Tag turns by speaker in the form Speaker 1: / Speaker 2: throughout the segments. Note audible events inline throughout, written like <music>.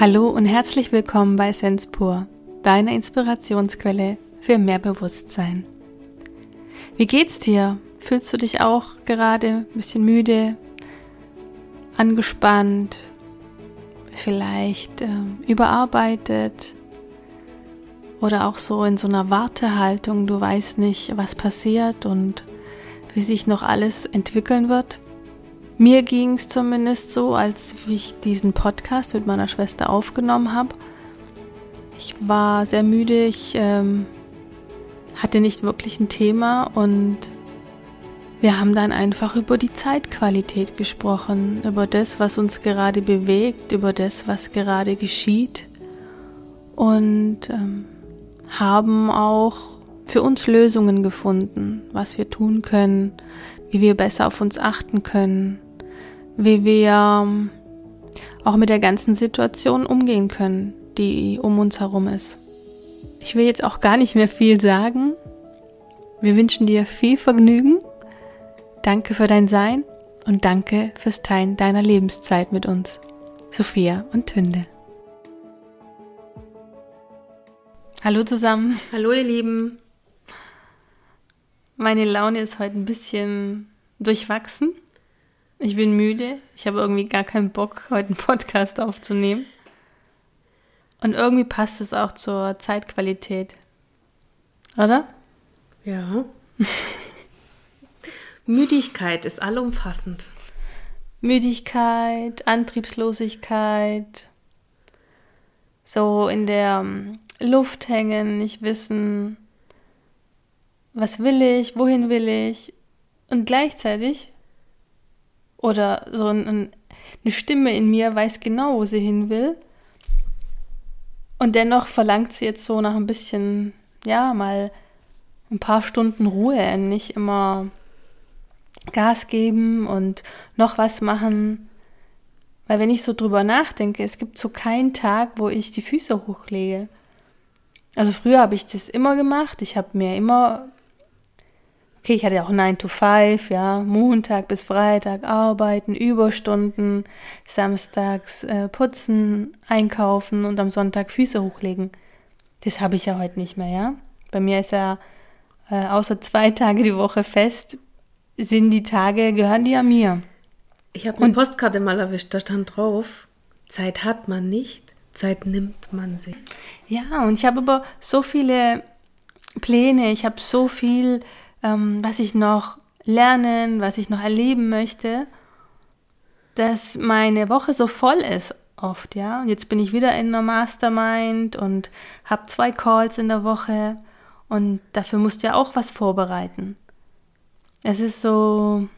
Speaker 1: Hallo und herzlich willkommen bei Senspur, deiner Inspirationsquelle für mehr Bewusstsein. Wie geht's dir? Fühlst du dich auch gerade ein bisschen müde, angespannt, vielleicht äh, überarbeitet oder auch so in so einer Wartehaltung, du weißt nicht, was passiert und wie sich noch alles entwickeln wird? Mir ging es zumindest so, als ich diesen Podcast mit meiner Schwester aufgenommen habe. Ich war sehr müde, ich ähm, hatte nicht wirklich ein Thema und wir haben dann einfach über die Zeitqualität gesprochen, über das, was uns gerade bewegt, über das, was gerade geschieht und ähm, haben auch für uns Lösungen gefunden, was wir tun können, wie wir besser auf uns achten können wie wir ähm, auch mit der ganzen Situation umgehen können, die um uns herum ist. Ich will jetzt auch gar nicht mehr viel sagen. Wir wünschen dir viel Vergnügen. Danke für dein Sein und danke fürs Teilen deiner Lebenszeit mit uns. Sophia und Tünde. Hallo zusammen.
Speaker 2: Hallo ihr Lieben.
Speaker 1: Meine Laune ist heute ein bisschen durchwachsen. Ich bin müde. Ich habe irgendwie gar keinen Bock, heute einen Podcast aufzunehmen. Und irgendwie passt es auch zur Zeitqualität. Oder?
Speaker 2: Ja. <laughs> Müdigkeit ist allumfassend.
Speaker 1: Müdigkeit, Antriebslosigkeit, so in der ähm, Luft hängen, nicht wissen, was will ich, wohin will ich. Und gleichzeitig oder so ein, eine Stimme in mir weiß genau, wo sie hin will. Und dennoch verlangt sie jetzt so nach ein bisschen, ja, mal ein paar Stunden Ruhe, nicht immer Gas geben und noch was machen. Weil wenn ich so drüber nachdenke, es gibt so keinen Tag, wo ich die Füße hochlege. Also früher habe ich das immer gemacht. Ich habe mir immer Okay, ich hatte ja auch 9 to 5, ja, Montag bis Freitag arbeiten, Überstunden, samstags äh, putzen, einkaufen und am Sonntag Füße hochlegen. Das habe ich ja heute nicht mehr, ja. Bei mir ist ja äh, außer zwei Tage die Woche fest, sind die Tage, gehören die ja mir.
Speaker 2: Ich habe eine Postkarte mal erwischt, da stand drauf, Zeit hat man nicht, Zeit nimmt man sich.
Speaker 1: Ja, und ich habe aber so viele Pläne, ich habe so viel ähm, was ich noch lernen, was ich noch erleben möchte, dass meine Woche so voll ist oft, ja. Und jetzt bin ich wieder in einer Mastermind und habe zwei Calls in der Woche und dafür musst du ja auch was vorbereiten. Es ist so,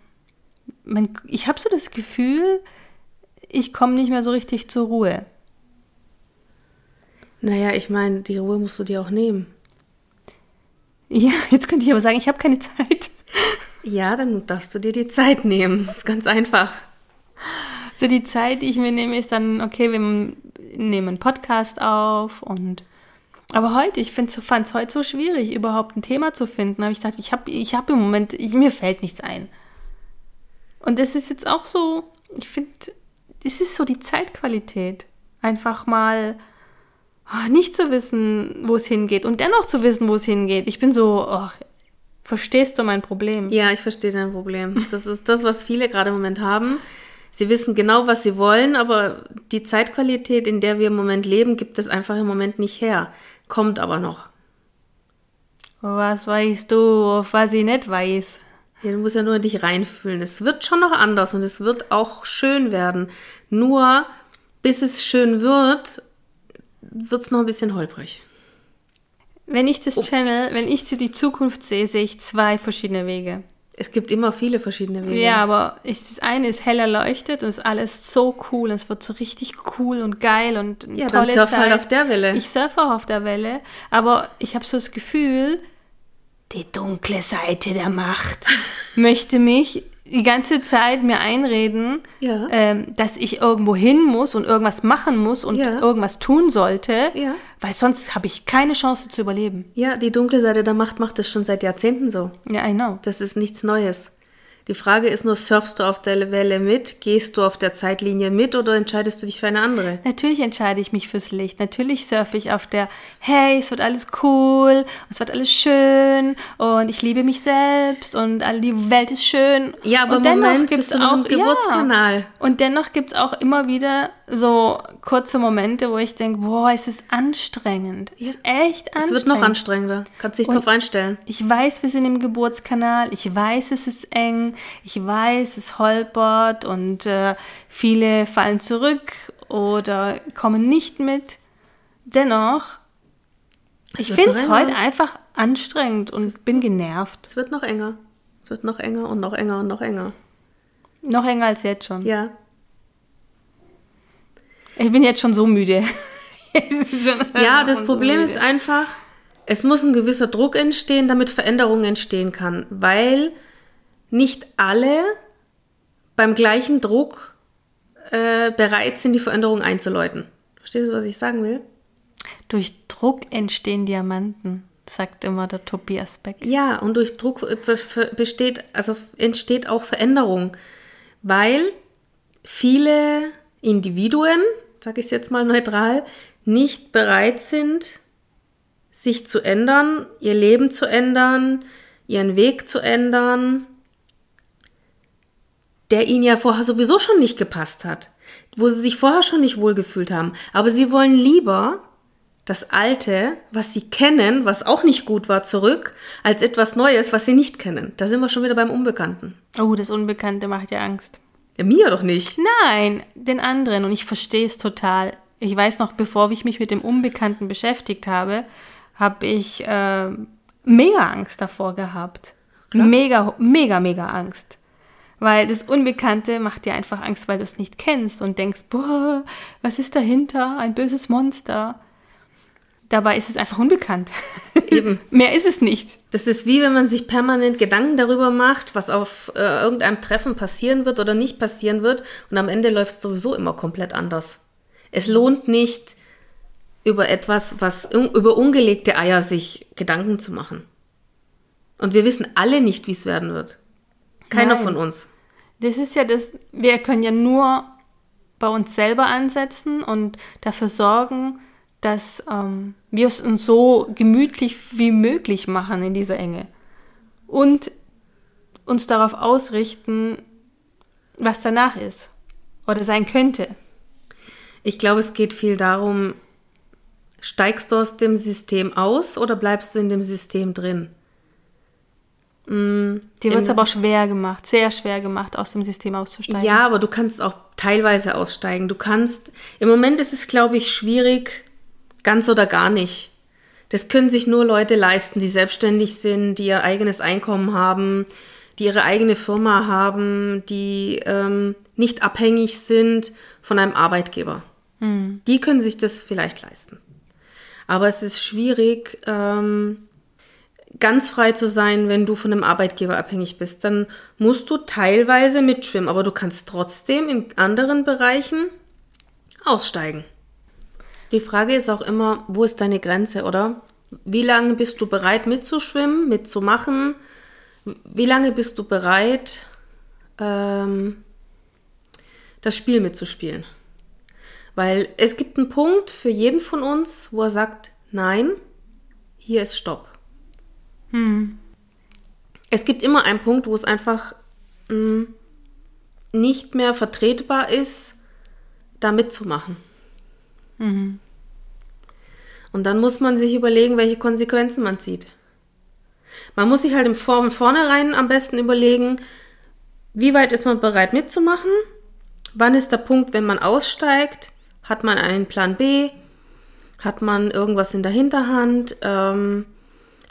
Speaker 1: man, ich habe so das Gefühl, ich komme nicht mehr so richtig zur Ruhe.
Speaker 2: Naja, ich meine, die Ruhe musst du dir auch nehmen.
Speaker 1: Ja, jetzt könnte ich aber sagen, ich habe keine Zeit.
Speaker 2: Ja, dann darfst du dir die Zeit nehmen. Das ist ganz einfach.
Speaker 1: So die Zeit, die ich mir nehme, ist dann, okay, wir nehmen einen Podcast auf und aber heute, ich fand es heute so schwierig, überhaupt ein Thema zu finden. habe ich gedacht, ich habe ich hab im Moment, ich, mir fällt nichts ein. Und das ist jetzt auch so, ich finde, das ist so die Zeitqualität. Einfach mal oh, nicht zu wissen, wo es hingeht und dennoch zu wissen, wo es hingeht. Ich bin so, oh, verstehst du mein Problem?
Speaker 2: Ja, ich verstehe dein Problem. Das ist das, was viele gerade im Moment haben. Sie wissen genau, was sie wollen, aber die Zeitqualität, in der wir im Moment leben, gibt es einfach im Moment nicht her. Kommt aber noch.
Speaker 1: Was weißt du, was ich nicht weiß?
Speaker 2: Ja, du musst ja nur in dich reinfühlen. Es wird schon noch anders und es wird auch schön werden. Nur bis es schön wird, wird es noch ein bisschen holprig.
Speaker 1: Wenn ich das oh. Channel, wenn ich die Zukunft sehe, sehe ich zwei verschiedene Wege.
Speaker 2: Es gibt immer viele verschiedene Wege.
Speaker 1: Ja, aber ich, das eine ist hell erleuchtet und ist alles so cool. Und es wird so richtig cool und geil und
Speaker 2: ja, tolle dann surf Zeit. halt auf der Welle.
Speaker 1: Ich surfe auch auf der Welle, aber ich habe so das Gefühl, die dunkle Seite der Macht <laughs> möchte mich die ganze Zeit mir einreden, ja. ähm, dass ich irgendwo hin muss und irgendwas machen muss und ja. irgendwas tun sollte, ja. weil sonst habe ich keine Chance zu überleben.
Speaker 2: Ja, die dunkle Seite der Macht macht das schon seit Jahrzehnten so.
Speaker 1: Ja, I know.
Speaker 2: Das ist nichts Neues. Die Frage ist nur, surfst du auf der Welle mit? Gehst du auf der Zeitlinie mit oder entscheidest du dich für eine andere?
Speaker 1: Natürlich entscheide ich mich fürs Licht. Natürlich surfe ich auf der, hey, es wird alles cool, es wird alles schön und ich liebe mich selbst und all die Welt ist schön.
Speaker 2: Ja, aber
Speaker 1: und
Speaker 2: im Moment bist du noch im Geburtskanal.
Speaker 1: Ja, und dennoch gibt es auch immer wieder so kurze Momente, wo ich denke, boah, es ist anstrengend. Es ist echt anstrengend.
Speaker 2: Es wird noch anstrengender. Kannst dich drauf einstellen.
Speaker 1: Ich weiß, wir sind im Geburtskanal. Ich weiß, es ist eng. Ich weiß, es holpert und äh, viele fallen zurück oder kommen nicht mit. Dennoch,
Speaker 2: Es
Speaker 1: ich finde es heute einfach anstrengend und bin genervt.
Speaker 2: Es wird noch enger. Es wird noch enger und noch enger und noch enger.
Speaker 1: Noch enger als jetzt schon.
Speaker 2: Ja.
Speaker 1: Ich bin jetzt schon so müde. <laughs> Es schon
Speaker 2: Ja, <laughs> das
Speaker 1: so
Speaker 2: Problem
Speaker 1: müde.
Speaker 2: ist einfach, es muss ein gewisser Druck entstehen, damit Veränderung entstehen kann, weil nicht alle beim gleichen Druck äh, bereit sind, die Veränderung einzuläuten. Verstehst du, was ich sagen will?
Speaker 1: Durch Druck entstehen Diamanten, sagt immer der Tobias Beck.
Speaker 2: Ja, und durch Druck äh, be- be- besteht, also entsteht auch Veränderung, weil viele Individuen, sage ich es jetzt mal neutral, nicht bereit sind, sich zu ändern, ihr Leben zu ändern, ihren Weg zu ändern, der ihnen ja vorher sowieso schon nicht gepasst hat, wo sie sich vorher schon nicht wohlgefühlt haben. Aber sie wollen lieber das Alte, was sie kennen, was auch nicht gut war, zurück, als etwas Neues, was sie nicht kennen. Da sind wir schon wieder beim Unbekannten.
Speaker 1: Oh, das Unbekannte macht ja Angst.
Speaker 2: Ja, mir doch nicht.
Speaker 1: Nein, den anderen. Und ich verstehe es total. Ich weiß noch, bevor ich mich mit dem Unbekannten beschäftigt habe, habe ich äh, mega Angst davor gehabt. Mega, mega, mega Angst. Weil das Unbekannte macht dir einfach Angst, weil du es nicht kennst und denkst, boah, was ist dahinter? Ein böses Monster. Dabei ist es einfach unbekannt. <laughs>
Speaker 2: Eben.
Speaker 1: Mehr ist es nicht.
Speaker 2: Das ist wie wenn man sich permanent Gedanken darüber macht, was auf äh, irgendeinem Treffen passieren wird oder nicht passieren wird und am Ende läuft es sowieso immer komplett anders. Es lohnt nicht, über etwas, was über ungelegte Eier sich Gedanken zu machen. Und wir wissen alle nicht, wie es werden wird. Keiner
Speaker 1: Nein.
Speaker 2: von uns.
Speaker 1: Das ist ja das, wir können ja nur bei uns selber ansetzen und dafür sorgen, dass ähm, wir es uns so gemütlich wie möglich machen in dieser Enge. Und uns darauf ausrichten, was danach ist oder sein könnte.
Speaker 2: Ich glaube, es geht viel darum, steigst du aus dem System aus oder bleibst du in dem System drin?
Speaker 1: Dir wird es aber auch schwer gemacht, sehr schwer gemacht, aus dem System auszusteigen.
Speaker 2: Ja, aber du kannst auch teilweise aussteigen. Du kannst, im Moment ist es, glaube ich, schwierig, ganz oder gar nicht. Das können sich nur Leute leisten, die selbstständig sind, die ihr eigenes Einkommen haben, die ihre eigene Firma haben, die ähm, nicht abhängig sind von einem Arbeitgeber. Die können sich das vielleicht leisten. Aber es ist schwierig, ähm, ganz frei zu sein, wenn du von einem Arbeitgeber abhängig bist. Dann musst du teilweise mitschwimmen, aber du kannst trotzdem in anderen Bereichen aussteigen. Die Frage ist auch immer, wo ist deine Grenze, oder? Wie lange bist du bereit mitzuschwimmen, mitzumachen? Wie lange bist du bereit, ähm, das Spiel mitzuspielen? Weil es gibt einen Punkt für jeden von uns, wo er sagt, nein, hier ist Stopp. Es gibt immer einen Punkt, wo es einfach mh, nicht mehr vertretbar ist, da mitzumachen. Und dann muss man sich überlegen, welche Konsequenzen man zieht. Man muss sich halt im Vor- von vornherein am besten überlegen, wie weit ist man bereit mitzumachen, wann ist der Punkt, wenn man aussteigt, hat man einen Plan B, hat man irgendwas in der Hinterhand, ähm,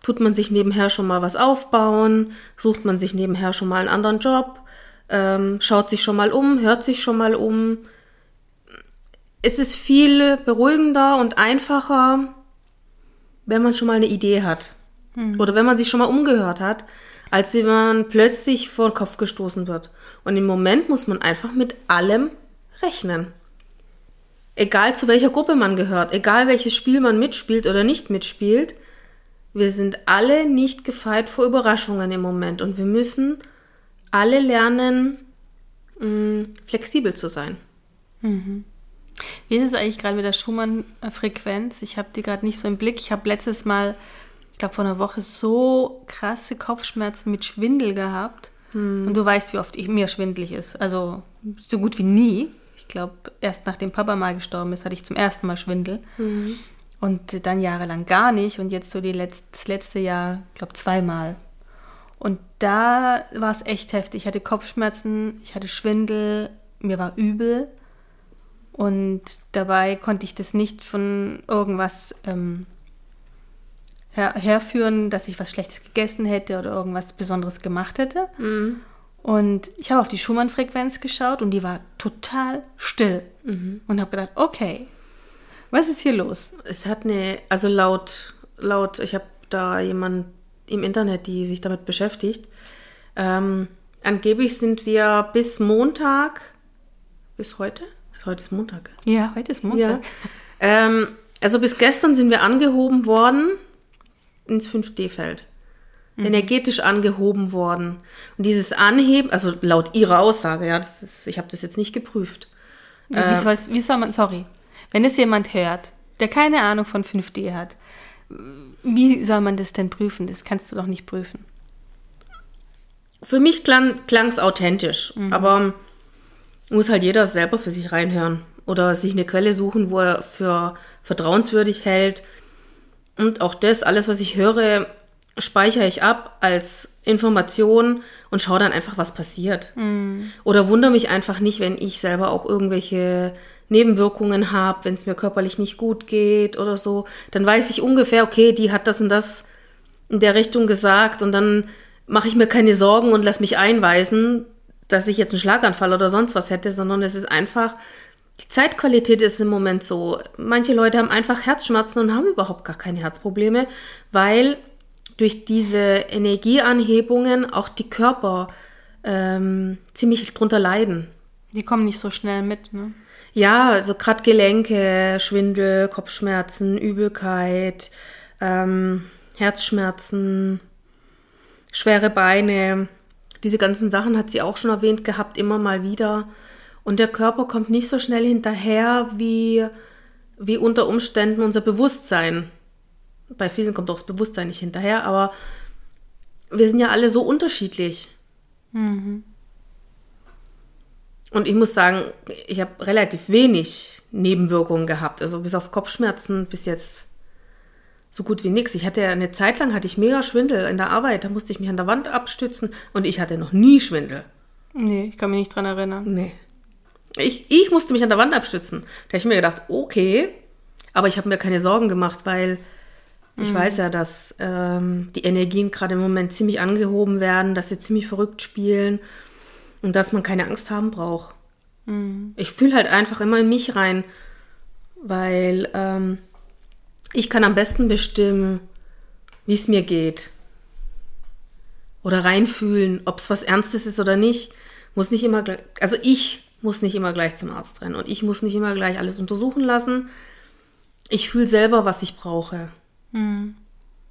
Speaker 2: tut man sich nebenher schon mal was aufbauen, sucht man sich nebenher schon mal einen anderen Job, ähm, schaut sich schon mal um, hört sich schon mal um. Es ist viel beruhigender und einfacher, wenn man schon mal eine Idee hat. Oder wenn man sich schon mal umgehört hat, als wenn man plötzlich vor den Kopf gestoßen wird. Und im Moment muss man einfach mit allem rechnen. Egal zu welcher Gruppe man gehört, egal welches Spiel man mitspielt oder nicht mitspielt, wir sind alle nicht gefeit vor Überraschungen im Moment und wir müssen alle lernen, mh, flexibel zu sein.
Speaker 1: Wie ist es eigentlich gerade mit der Schumann-Frequenz? Ich habe die gerade nicht so im Blick. Ich habe letztes Mal, ich glaube vor einer Woche, so krasse Kopfschmerzen mit Schwindel gehabt. Und du weißt, wie oft ich, mir schwindelig ist. Also so gut wie nie. Ich glaube, erst nachdem Papa mal gestorben ist, hatte ich zum ersten Mal Schwindel. Und dann jahrelang gar nicht. Und jetzt so die letzt, das letzte Jahr, ich glaube, zweimal. Und da war es echt heftig. Ich hatte Kopfschmerzen, ich hatte Schwindel, mir war übel. Und dabei konnte ich das nicht von irgendwas ähm, her herführen, dass ich was Schlechtes gegessen hätte oder irgendwas Besonderes gemacht hätte. Und ich habe auf die Schumann-Frequenz geschaut und die war total still. Und habe gedacht, okay, was ist hier los?
Speaker 2: Es hat eine, also laut, laut, ich habe da jemand im Internet, die sich damit beschäftigt. Ähm, angeblich sind wir bis Montag, bis heute? Heute ist Montag.
Speaker 1: Ja, heute ist Montag.
Speaker 2: Ähm, also bis gestern sind wir angehoben worden ins 5D-Feld. Energetisch angehoben worden. Und dieses Anheben, also laut ihrer Aussage, ja, das ist, ich habe das jetzt nicht geprüft.
Speaker 1: Wie, soll, wie soll man, sorry, wenn es jemand hört, der keine Ahnung von 5D hat, wie soll man das denn prüfen? Das kannst du doch nicht prüfen.
Speaker 2: Für mich klang es authentisch, aber muss halt jeder selber für sich reinhören oder sich eine Quelle suchen, wo er für vertrauenswürdig hält. Und auch das, alles, was ich höre, speichere ich ab als Information und schaue dann einfach, was passiert. Oder wundere mich einfach nicht, wenn ich selber auch irgendwelche Nebenwirkungen habe, wenn es mir körperlich nicht gut geht oder so. Dann weiß ich ungefähr, okay, die hat das und das in der Richtung gesagt und dann mache ich mir keine Sorgen und lass mich einweisen, dass ich jetzt einen Schlaganfall oder sonst was hätte, sondern es ist einfach, die Zeitqualität ist im Moment so. Manche Leute haben einfach Herzschmerzen und haben überhaupt gar keine Herzprobleme, weil durch diese Energieanhebungen auch die Körper ähm, ziemlich drunter leiden.
Speaker 1: Die kommen nicht so schnell mit, ne?
Speaker 2: Ja, also gerade Gelenke, Schwindel, Kopfschmerzen, Übelkeit, ähm, Herzschmerzen, schwere Beine. Diese ganzen Sachen hat sie auch schon erwähnt gehabt, immer mal wieder. Und der Körper kommt nicht so schnell hinterher wie, wie unter Umständen unser Bewusstsein. Bei vielen kommt auch das Bewusstsein nicht hinterher, aber wir sind ja alle so unterschiedlich. Und ich muss sagen, ich habe relativ wenig Nebenwirkungen gehabt. Also bis auf Kopfschmerzen bis jetzt so gut wie nichts. Ich hatte ja eine Zeit lang hatte ich mega Schwindel in der Arbeit. Da musste ich mich an der Wand abstützen und ich hatte noch nie Schwindel.
Speaker 1: Nee, ich kann mich nicht dran erinnern.
Speaker 2: Nee. Ich, ich musste mich an der Wand abstützen. Da habe ich mir gedacht, okay, aber ich habe mir keine Sorgen gemacht, weil ich weiß ja, dass ähm, die Energien gerade im Moment ziemlich angehoben werden, dass sie ziemlich verrückt spielen und dass man keine Angst haben braucht. Ich fühle halt einfach immer in mich rein, weil ähm, ich kann am besten bestimmen, wie es mir geht. Oder reinfühlen, ob es was Ernstes ist oder nicht. Muss nicht immer gleich, also ich muss nicht immer gleich zum Arzt rennen und ich muss nicht immer gleich alles untersuchen lassen. Ich fühle selber, was ich brauche.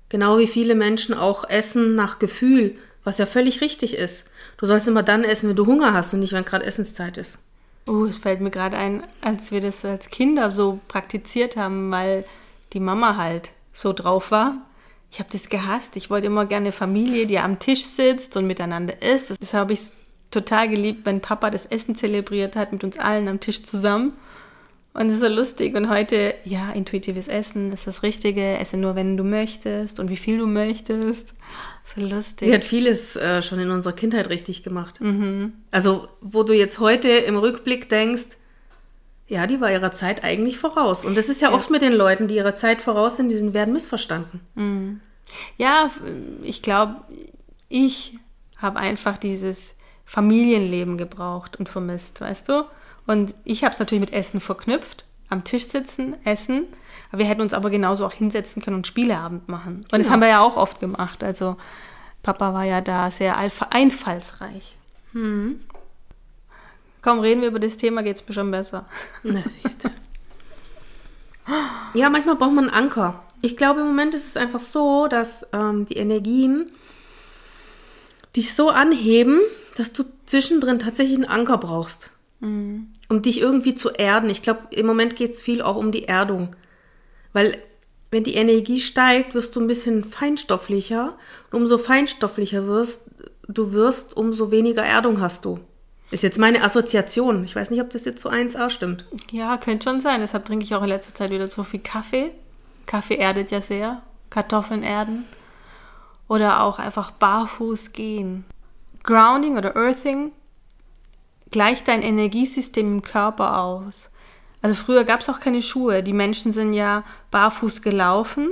Speaker 2: Genau wie viele Menschen auch essen nach Gefühl, was ja völlig richtig ist. Du sollst immer dann essen, wenn du Hunger hast und nicht, wenn gerade Essenszeit ist.
Speaker 1: Oh, es fällt mir gerade ein, als wir das als Kinder so praktiziert haben, weil die Mama halt so drauf war. Ich habe das gehasst. Ich wollte immer gerne Familie, die am Tisch sitzt und miteinander isst. Das habe ich total geliebt, wenn Papa das Essen zelebriert hat mit uns allen am Tisch zusammen. Und es ist so lustig. Und heute, ja, intuitives Essen ist das Richtige. Esse nur, wenn du möchtest und wie viel du möchtest. So lustig.
Speaker 2: Die hat vieles äh, schon in unserer Kindheit richtig gemacht. Also, wo du jetzt heute im Rückblick denkst, ja, die war ihrer Zeit eigentlich voraus. Und das ist ja, oft mit den Leuten, die ihrer Zeit voraus sind, die werden missverstanden.
Speaker 1: Ja, ich glaube, ich habe einfach dieses Familienleben gebraucht und vermisst, weißt du? Und ich habe es natürlich mit Essen verknüpft. Am Tisch sitzen, essen. Wir hätten uns aber genauso auch hinsetzen können und Spieleabend machen. Und das
Speaker 2: Genau.
Speaker 1: haben wir ja auch oft gemacht. Also Papa war ja da sehr einfallsreich. Komm, reden wir über das Thema, geht's mir schon besser.
Speaker 2: Na, siehst du. Ja, manchmal braucht man einen Anker. Ich glaube, im Moment ist es einfach so, dass ähm, die Energien dich so anheben, dass du zwischendrin tatsächlich einen Anker brauchst, mhm. um dich irgendwie zu erden. Ich glaube, im Moment geht es viel auch um die Erdung. Weil wenn die Energie steigt, wirst du ein bisschen feinstofflicher. Und umso feinstofflicher wirst, du wirst, umso weniger Erdung hast du. Ist jetzt meine Assoziation. Ich weiß nicht, ob das jetzt so 1a stimmt.
Speaker 1: Ja, könnte schon sein. Deshalb trinke ich auch in letzter Zeit wieder so viel Kaffee. Kaffee erdet ja sehr. Kartoffeln erden. Oder auch einfach barfuß gehen. Grounding oder Earthing gleicht dein Energiesystem im Körper aus. Also früher gab es auch keine Schuhe. Die Menschen sind ja barfuß gelaufen.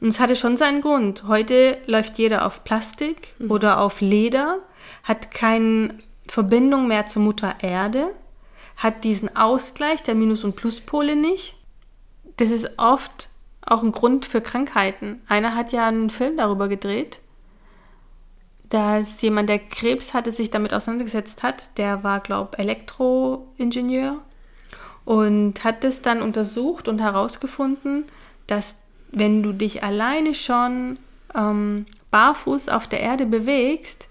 Speaker 1: Und es hatte schon seinen Grund. Heute läuft jeder auf Plastik mhm. oder auf Leder, hat keine Verbindung mehr zur Mutter Erde, hat diesen Ausgleich der Minus- und Pluspole nicht. Das ist oft auch ein Grund für Krankheiten. Einer hat ja einen Film darüber gedreht, dass jemand, der Krebs hatte, sich damit auseinandergesetzt hat. Der war, glaube ich, Elektroingenieur und hat das dann untersucht und herausgefunden, dass wenn du dich alleine schon ähm, barfuß auf der Erde bewegst,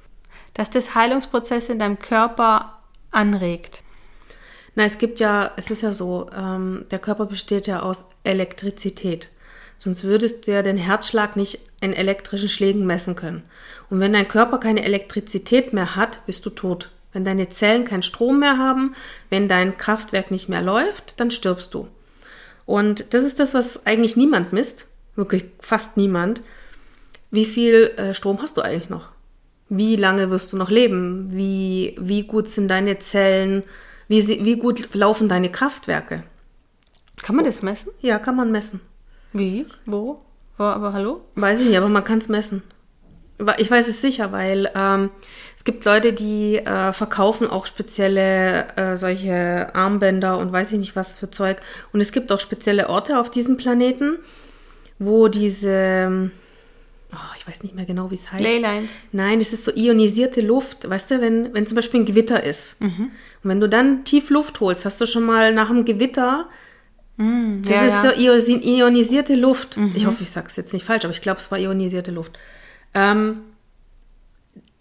Speaker 1: dass das Heilungsprozesse in deinem Körper anregt.
Speaker 2: Na, es gibt ja, es ist ja so, ähm, der Körper besteht ja aus Elektrizität. Sonst würdest du ja den Herzschlag nicht in elektrischen Schlägen messen können. Und wenn dein Körper keine Elektrizität mehr hat, bist du tot. Wenn deine Zellen keinen Strom mehr haben, wenn dein Kraftwerk nicht mehr läuft, dann stirbst du. Und das ist das, was eigentlich niemand misst, wirklich fast niemand. Wie viel äh, Strom hast du eigentlich noch? Wie lange wirst du noch leben? Wie, wie gut sind deine Zellen? Wie, wie gut laufen deine Kraftwerke?
Speaker 1: Kann man das messen?
Speaker 2: Ja, kann man messen.
Speaker 1: Wie? Wo? Aber hallo?
Speaker 2: Weiß ich nicht, aber man kann es messen. Ich weiß es sicher, weil ähm, es gibt Leute, die äh, verkaufen auch spezielle äh, solche Armbänder und weiß ich nicht was für Zeug. Und es gibt auch spezielle Orte auf diesem Planeten, wo diese, oh, ich weiß nicht mehr genau, wie es heißt.
Speaker 1: Leylines.
Speaker 2: Nein, das ist so ionisierte Luft. Weißt du, wenn, wenn zum Beispiel ein Gewitter ist mhm. und wenn du dann tief Luft holst, hast du schon mal nach dem Gewitter Mm, das ja, ist ja. so ionisierte Luft. Mhm. Ich hoffe, ich sage es jetzt nicht falsch, aber ich glaube, es war ionisierte Luft. Ähm,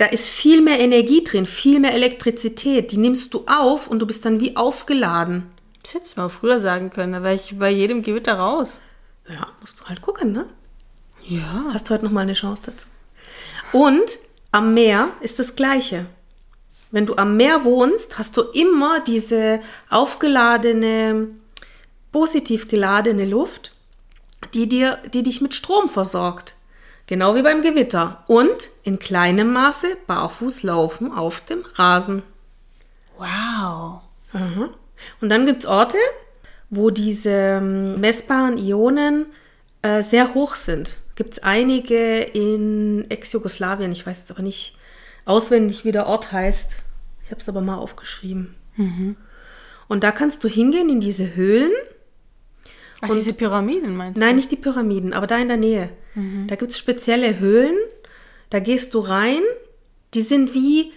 Speaker 2: da ist viel mehr Energie drin, viel mehr Elektrizität. Die nimmst du auf und du bist dann wie aufgeladen.
Speaker 1: Das hättest du mal früher sagen können, da wäre ich bei jedem Gewitter raus.
Speaker 2: Ja, musst du halt gucken, ne?
Speaker 1: Ja.
Speaker 2: Hast heute noch mal eine Chance dazu. Und am Meer ist das Gleiche. Wenn du am Meer wohnst, hast du immer diese aufgeladene, positiv geladene Luft, die, dir, die dich mit Strom versorgt. Genau wie beim Gewitter. Und in kleinem Maße barfuß laufen auf dem Rasen.
Speaker 1: Wow.
Speaker 2: Mhm. Und dann gibt es Orte, wo diese ähm, messbaren Ionen äh, sehr hoch sind. Gibt es einige in Ex-Jugoslawien, ich weiß jetzt aber nicht auswendig, wie der Ort heißt. Ich habe es aber mal aufgeschrieben. Mhm. Und da kannst du hingehen in diese Höhlen
Speaker 1: Ach, diese Pyramiden meinst
Speaker 2: du? Nein, nicht die Pyramiden, aber da in der Nähe. Mhm. Da gibt es spezielle Höhlen, da gehst du rein, die sind wie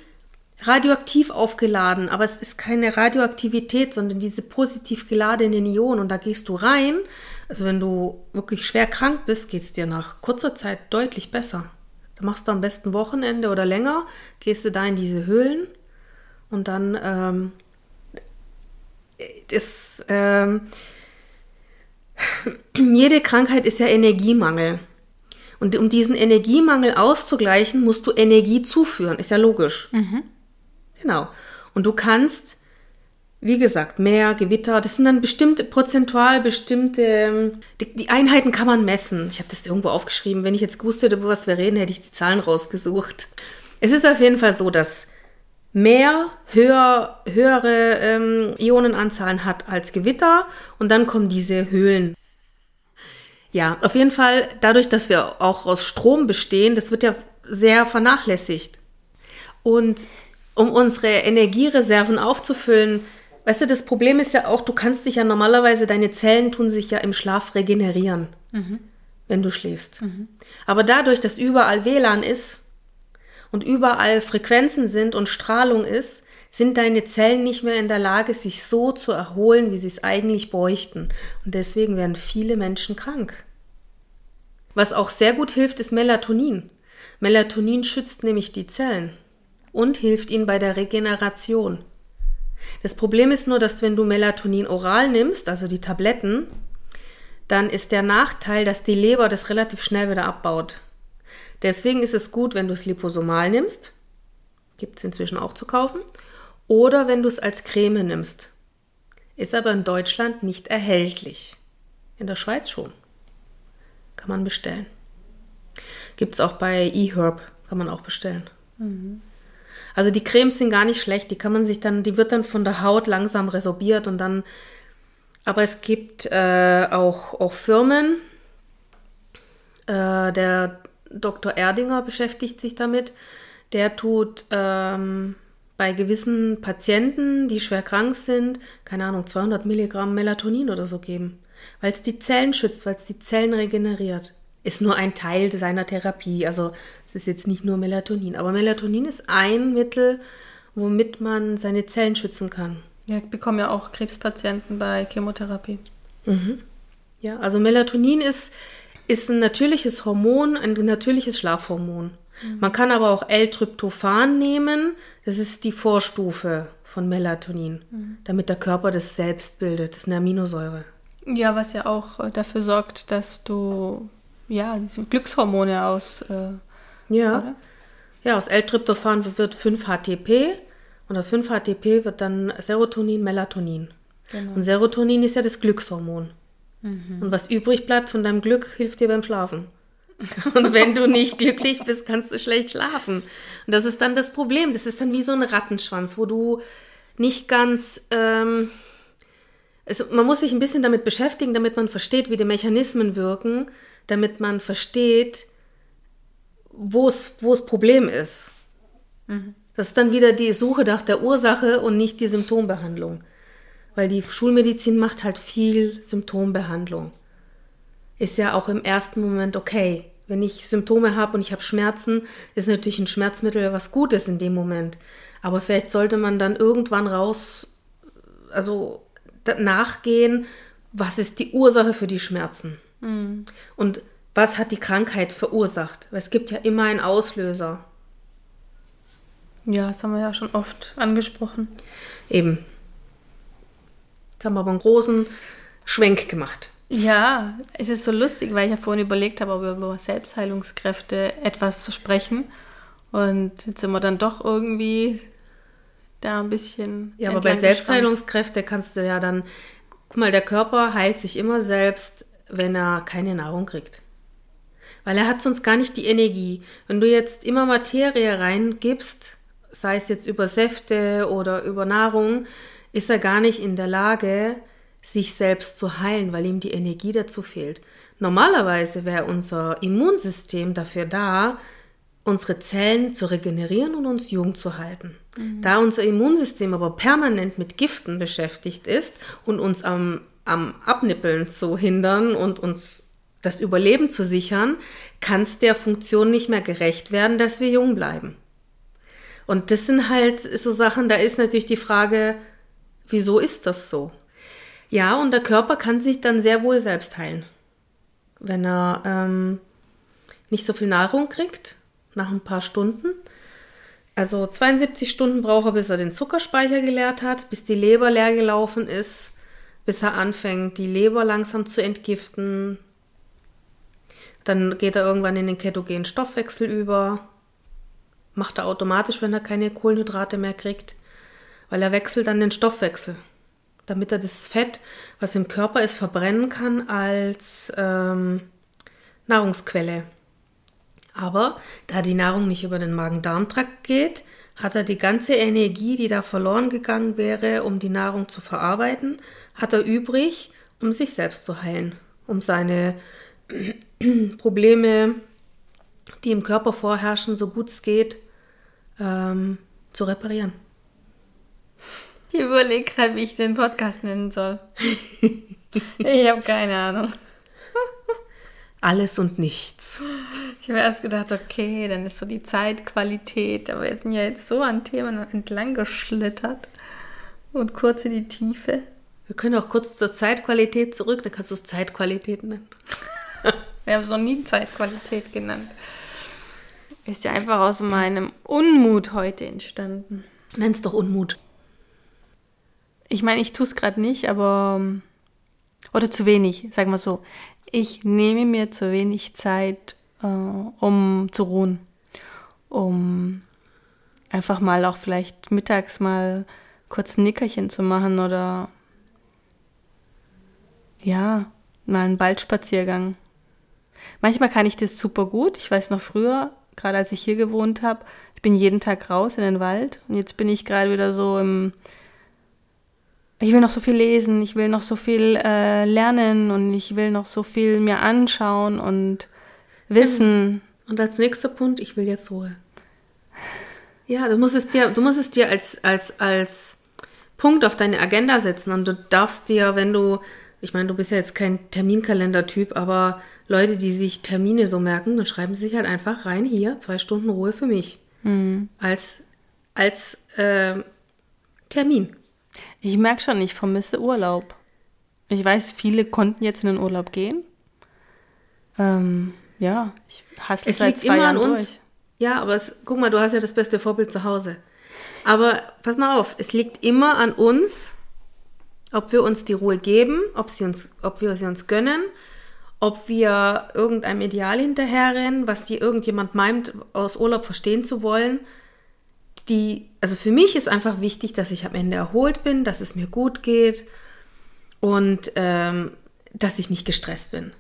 Speaker 2: radioaktiv aufgeladen, aber es ist keine Radioaktivität, sondern diese positiv geladenen Ionen und da gehst du rein. Also wenn du wirklich schwer krank bist, geht es dir nach kurzer Zeit deutlich besser. Du machst da am besten Wochenende oder länger, gehst du da in diese Höhlen und dann ähm, das, ähm, <clears throat> jede Krankheit ist ja Energiemangel. Und um diesen Energiemangel auszugleichen, musst du Energie zuführen. Ist ja logisch. Mhm. Genau. Und du kannst, wie gesagt, mehr Gewitter, das sind dann bestimmte, prozentual bestimmte, die, die Einheiten kann man messen. Ich habe das irgendwo aufgeschrieben. Wenn ich jetzt gewusst hätte, über was wir reden, hätte ich die Zahlen rausgesucht. Es ist auf jeden Fall so, dass mehr, höher, höhere ähm, Ionenanzahlen hat als Gewitter und dann kommen diese Höhlen. Ja, auf jeden Fall, dadurch, dass wir auch aus Strom bestehen, das wird ja sehr vernachlässigt. Und um unsere Energiereserven aufzufüllen, weißt du, das Problem ist ja auch, du kannst dich ja normalerweise, deine Zellen tun sich ja im Schlaf regenerieren, mhm. wenn du schläfst. Mhm. Aber dadurch, dass überall WLAN ist, und überall Frequenzen sind und Strahlung ist, sind deine Zellen nicht mehr in der Lage, sich so zu erholen, wie sie es eigentlich bräuchten. Und deswegen werden viele Menschen krank. Was auch sehr gut hilft, ist Melatonin. Melatonin schützt nämlich die Zellen. und hilft ihnen bei der Regeneration. Das Problem ist nur, dass wenn du Melatonin oral nimmst, also die Tabletten, dann ist der Nachteil, dass die Leber das relativ schnell wieder abbaut. Deswegen ist es gut, wenn du es liposomal nimmst, gibt es inzwischen auch zu kaufen, oder wenn du es als Creme nimmst. Ist aber in Deutschland nicht erhältlich. In der Schweiz schon. Kann man bestellen. Gibt es auch bei eHerb, kann man auch bestellen. Mhm. Also die Cremes sind gar nicht schlecht, die kann man sich dann, die wird dann von der Haut langsam resorbiert und dann, aber es gibt äh, auch, auch Firmen, äh, der Dr. Erdinger beschäftigt sich damit, der tut ähm, bei gewissen Patienten, die schwer krank sind, keine Ahnung, 200 Milligramm Melatonin oder so geben, weil es die Zellen schützt, weil es die Zellen regeneriert. Ist nur ein Teil seiner Therapie. Also es ist jetzt nicht nur Melatonin. Aber Melatonin ist ein Mittel, womit man seine Zellen schützen kann.
Speaker 1: Ja, ich bekomme ja auch Krebspatienten bei Chemotherapie.
Speaker 2: Mhm. Ja, also Melatonin ist, ist ein natürliches Hormon, ein natürliches Schlafhormon. Mhm. Man kann aber auch L-Tryptophan nehmen. Das ist die Vorstufe von Melatonin, mhm. damit der Körper das selbst bildet. Das ist eine Aminosäure.
Speaker 1: Ja, was ja auch äh, dafür sorgt, dass du ja Glückshormone aus. Äh,
Speaker 2: ja. Oder? Ja, aus L-Tryptophan wird 5-HTP und aus 5-HTP wird dann Serotonin, Melatonin. Genau. Und Serotonin ist ja das Glückshormon. Mhm. Und was übrig bleibt von deinem Glück, hilft dir beim Schlafen. <laughs> Und wenn du nicht glücklich bist, kannst du schlecht schlafen. Und das ist dann das Problem. Das ist dann wie so ein Rattenschwanz, wo du nicht ganz. Ähm, es, man muss sich ein bisschen damit beschäftigen, damit man versteht, wie die Mechanismen wirken, damit man versteht, wo es Problem ist. Mhm. Das ist dann wieder die Suche nach der Ursache und nicht die Symptombehandlung. Weil die Schulmedizin macht halt viel Symptombehandlung ist ja auch im ersten Moment okay. Wenn ich Symptome habe und ich habe Schmerzen, ist natürlich ein Schmerzmittel was Gutes in dem Moment. Aber vielleicht sollte man dann irgendwann raus, also nachgehen, was ist die Ursache für die Schmerzen? Mhm. Und was hat die Krankheit verursacht? Weil es gibt ja immer einen Auslöser.
Speaker 1: Ja, das haben wir ja schon oft angesprochen.
Speaker 2: Eben. Jetzt haben wir aber einen großen Schwenk gemacht.
Speaker 1: Ja, es ist so lustig, weil ich ja vorhin überlegt habe, ob wir über Selbstheilungskräfte etwas zu sprechen. Und jetzt sind wir dann doch irgendwie da ein bisschen.
Speaker 2: Ja, aber bei Selbstheilungskräfte kannst du ja dann, guck mal, der Körper heilt sich immer selbst, wenn er keine Nahrung kriegt. Weil er hat sonst gar nicht die Energie. Wenn du jetzt immer Materie reingibst, sei es jetzt über Säfte oder über Nahrung, ist er gar nicht in der Lage, sich selbst zu heilen, weil ihm die Energie dazu fehlt. Normalerweise wäre unser Immunsystem dafür da, unsere Zellen zu regenerieren und uns jung zu halten. Mhm. Da unser Immunsystem aber permanent mit Giften beschäftigt ist und uns am, am Abnippeln zu hindern und uns das Überleben zu sichern, kann es der Funktion nicht mehr gerecht werden, dass wir jung bleiben. Und das sind halt so Sachen, da ist natürlich die Frage, wieso ist das so? Ja, und der Körper kann sich dann sehr wohl selbst heilen. Wenn er ähm, nicht so viel Nahrung kriegt, nach ein paar Stunden. Also 72 Stunden braucht er, bis er den Zuckerspeicher geleert hat, bis die Leber leer gelaufen ist, bis er anfängt, die Leber langsam zu entgiften. Dann geht er irgendwann in den ketogenen Stoffwechsel über. Macht er automatisch, wenn er keine Kohlenhydrate mehr kriegt, weil er wechselt dann den Stoffwechsel damit er das Fett, was im Körper ist, verbrennen kann als ähm, Nahrungsquelle. Aber da die Nahrung nicht über den Magen-Darm-Trakt geht, hat er die ganze Energie, die da verloren gegangen wäre, um die Nahrung zu verarbeiten, hat er übrig, um sich selbst zu heilen, um seine <clears throat> Probleme, die im Körper vorherrschen, so gut es geht, ähm, zu reparieren.
Speaker 1: Ich überlege gerade, wie ich den Podcast nennen soll. ich habe keine Ahnung.
Speaker 2: Alles und nichts.
Speaker 1: Ich habe erst gedacht, okay, dann ist so die Zeitqualität, aber wir sind ja jetzt so an Themen entlang geschlittert und kurz in die Tiefe.
Speaker 2: Wir können auch kurz zur Zeitqualität zurück, dann kannst du es Zeitqualität nennen.
Speaker 1: wir haben es noch nie Zeitqualität genannt. Ist ja einfach aus meinem Unmut heute entstanden.
Speaker 2: Nenn's doch Unmut.
Speaker 1: Ich meine, ich tue es gerade nicht, aber. Oder zu wenig, sagen wir so. Ich nehme mir zu wenig Zeit, äh, um zu ruhen. Um einfach mal auch vielleicht mittags mal kurz ein Nickerchen zu machen oder. Ja, mal einen Baldspaziergang. Manchmal kann ich das super gut. Ich weiß noch früher, gerade als ich hier gewohnt habe, ich bin jeden Tag raus in den Wald und jetzt bin ich gerade wieder so im ich will noch so viel lesen, ich will noch so viel äh, lernen und ich will noch so viel mir anschauen und wissen.
Speaker 2: Und als nächster Punkt, ich will jetzt Ruhe. Ja, du musst es dir, du musst es dir als, als, als Punkt auf deine Agenda setzen und du darfst dir, wenn du, ich meine, du bist ja jetzt kein Terminkalender-Typ, aber Leute, die sich Termine so merken, dann schreiben sie sich halt einfach rein, hier, zwei Stunden Ruhe für mich.
Speaker 1: Mhm.
Speaker 2: Als, als äh, Termin.
Speaker 1: Ich merke schon, ich vermisse Urlaub. Ich weiß, viele konnten jetzt in den Urlaub gehen. Ähm, ja, ich hasse
Speaker 2: Es
Speaker 1: seit
Speaker 2: liegt
Speaker 1: zwei
Speaker 2: immer
Speaker 1: Jahren
Speaker 2: an uns.
Speaker 1: durch.
Speaker 2: Ja, aber es, guck mal, du hast ja das beste Vorbild zu Hause. Aber pass mal auf, es liegt immer an uns, ob wir uns die Ruhe geben, ob, sie uns, ob wir sie uns gönnen, ob wir irgendeinem Ideal hinterherrennen, was dir irgendjemand meint, aus Urlaub verstehen zu wollen. Die, also für mich ist einfach wichtig, dass ich am Ende erholt bin, dass es mir gut geht und ähm, dass ich nicht gestresst bin.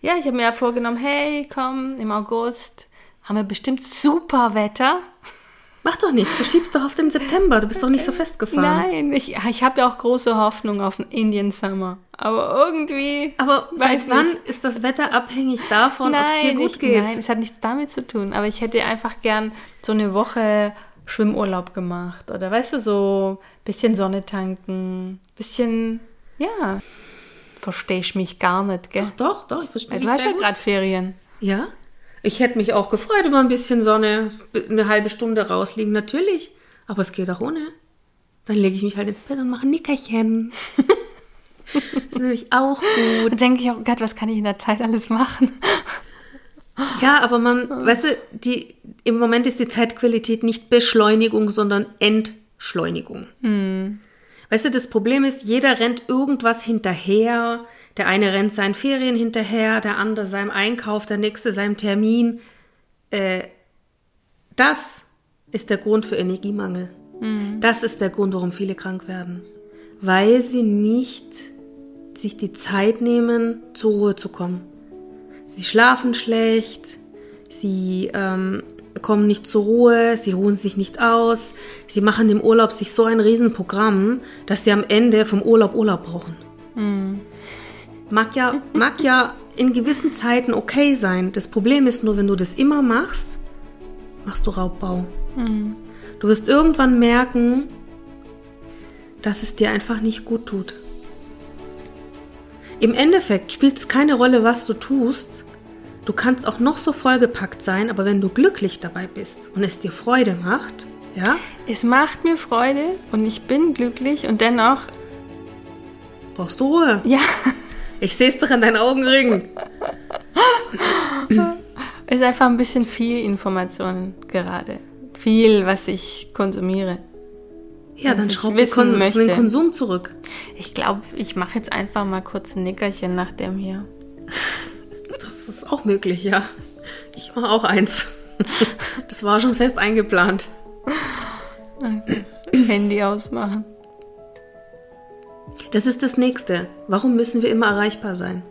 Speaker 1: Ja, ich habe mir ja vorgenommen, hey, komm, im August haben wir bestimmt super Wetter.
Speaker 2: Mach doch nichts, verschieb's doch auf den September, du bist doch nicht so festgefahren.
Speaker 1: Nein, ich, ich habe ja auch große Hoffnung auf den Indian Summer. Aber irgendwie.
Speaker 2: Aber seit wann
Speaker 1: nicht.
Speaker 2: ist das Wetter abhängig davon, ob es dir gut
Speaker 1: ich,
Speaker 2: geht?
Speaker 1: Nein, es hat nichts damit zu tun. Aber ich hätte einfach gern so eine Woche Schwimmurlaub gemacht. Oder weißt du, so ein bisschen Sonne tanken, bisschen, ja. Verstehst mich gar nicht, gell?
Speaker 2: Doch, doch, ich verstehe
Speaker 1: du
Speaker 2: dich
Speaker 1: hast
Speaker 2: sehr
Speaker 1: ja gerade Ferien.
Speaker 2: Ja, ich hätte mich auch gefreut über ein bisschen Sonne, eine halbe Stunde rausliegen, natürlich. Aber es geht auch ohne. Dann lege ich mich halt ins Bett und mache ein Nickerchen. <laughs> das ist nämlich auch gut.
Speaker 1: Und denke ich auch, Gott, was kann ich in der Zeit alles machen?
Speaker 2: Ja, aber man, weißt du, die, im Moment ist die Zeitqualität nicht Beschleunigung, sondern Entschleunigung. Weißt du, das Problem ist, jeder rennt irgendwas hinterher. Der eine rennt seinen Ferien hinterher, der andere seinem Einkauf, der nächste seinem Termin. Äh, das ist der Grund für Energiemangel. Das ist der Grund, warum viele krank werden. Weil sie nicht sich die Zeit nehmen, zur Ruhe zu kommen. Sie schlafen schlecht, sie ähm, kommen nicht zur Ruhe, sie ruhen sich nicht aus, sie machen im Urlaub sich so ein Riesenprogramm, dass sie am Ende vom Urlaub Urlaub brauchen. Mag, ja, mag ja in gewissen Zeiten okay sein. Das Problem ist nur, wenn du das immer machst, machst du Raubbau. Du wirst irgendwann merken, dass es dir einfach nicht gut tut. Im Endeffekt spielt es keine Rolle, was du tust. Du kannst auch noch so vollgepackt sein, aber wenn du glücklich dabei bist und es dir Freude macht, ja,
Speaker 1: Es macht mir Freude und ich bin glücklich und dennoch,
Speaker 2: brauchst du Ruhe.
Speaker 1: ja,
Speaker 2: Ich sehe es doch an deinen Augenringen.
Speaker 1: ist einfach ein bisschen viel Information gerade. Viel, was ich konsumiere.
Speaker 2: Ja, dann
Speaker 1: ich
Speaker 2: schraub den, Konsum,
Speaker 1: möchte.
Speaker 2: den Konsum zurück.
Speaker 1: Ich glaube, ich mache jetzt einfach mal kurz ein Nickerchen nach dem hier.
Speaker 2: Das ist auch möglich, ja. Ich mache auch eins. <laughs> Das war schon fest eingeplant.
Speaker 1: Handy ausmachen.
Speaker 2: Das ist das Nächste. Warum müssen wir immer erreichbar sein?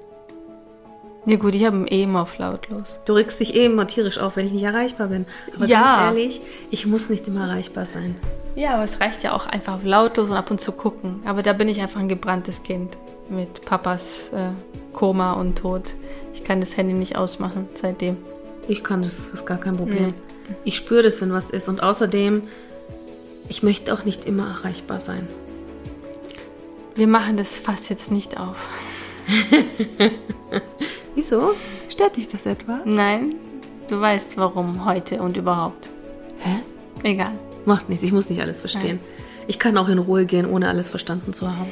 Speaker 1: Ja gut, ich habe ihn eh immer auf lautlos.
Speaker 2: Du regst dich eh immer tierisch auf, wenn ich nicht erreichbar bin. Aber
Speaker 1: Ja.
Speaker 2: ganz ehrlich, ich muss nicht immer erreichbar sein.
Speaker 1: Ja, aber es reicht ja auch einfach auf lautlos und ab und zu gucken. Aber da bin ich einfach ein gebranntes Kind mit Papas äh, Koma und Tod. Ich kann das Handy nicht ausmachen seitdem.
Speaker 2: Ich kann das, das ist gar kein Problem.
Speaker 1: Nee.
Speaker 2: Ich spüre das, wenn was ist. Und außerdem, ich möchte auch nicht immer erreichbar sein.
Speaker 1: Wir machen das fast jetzt nicht auf. <laughs>
Speaker 2: Wieso? Stört dich das etwa?
Speaker 1: Nein, du weißt warum heute und überhaupt.
Speaker 2: Hä?
Speaker 1: Egal.
Speaker 2: Macht nichts, ich muss nicht alles verstehen. Ich kann auch in Ruhe gehen, ohne alles verstanden zu haben.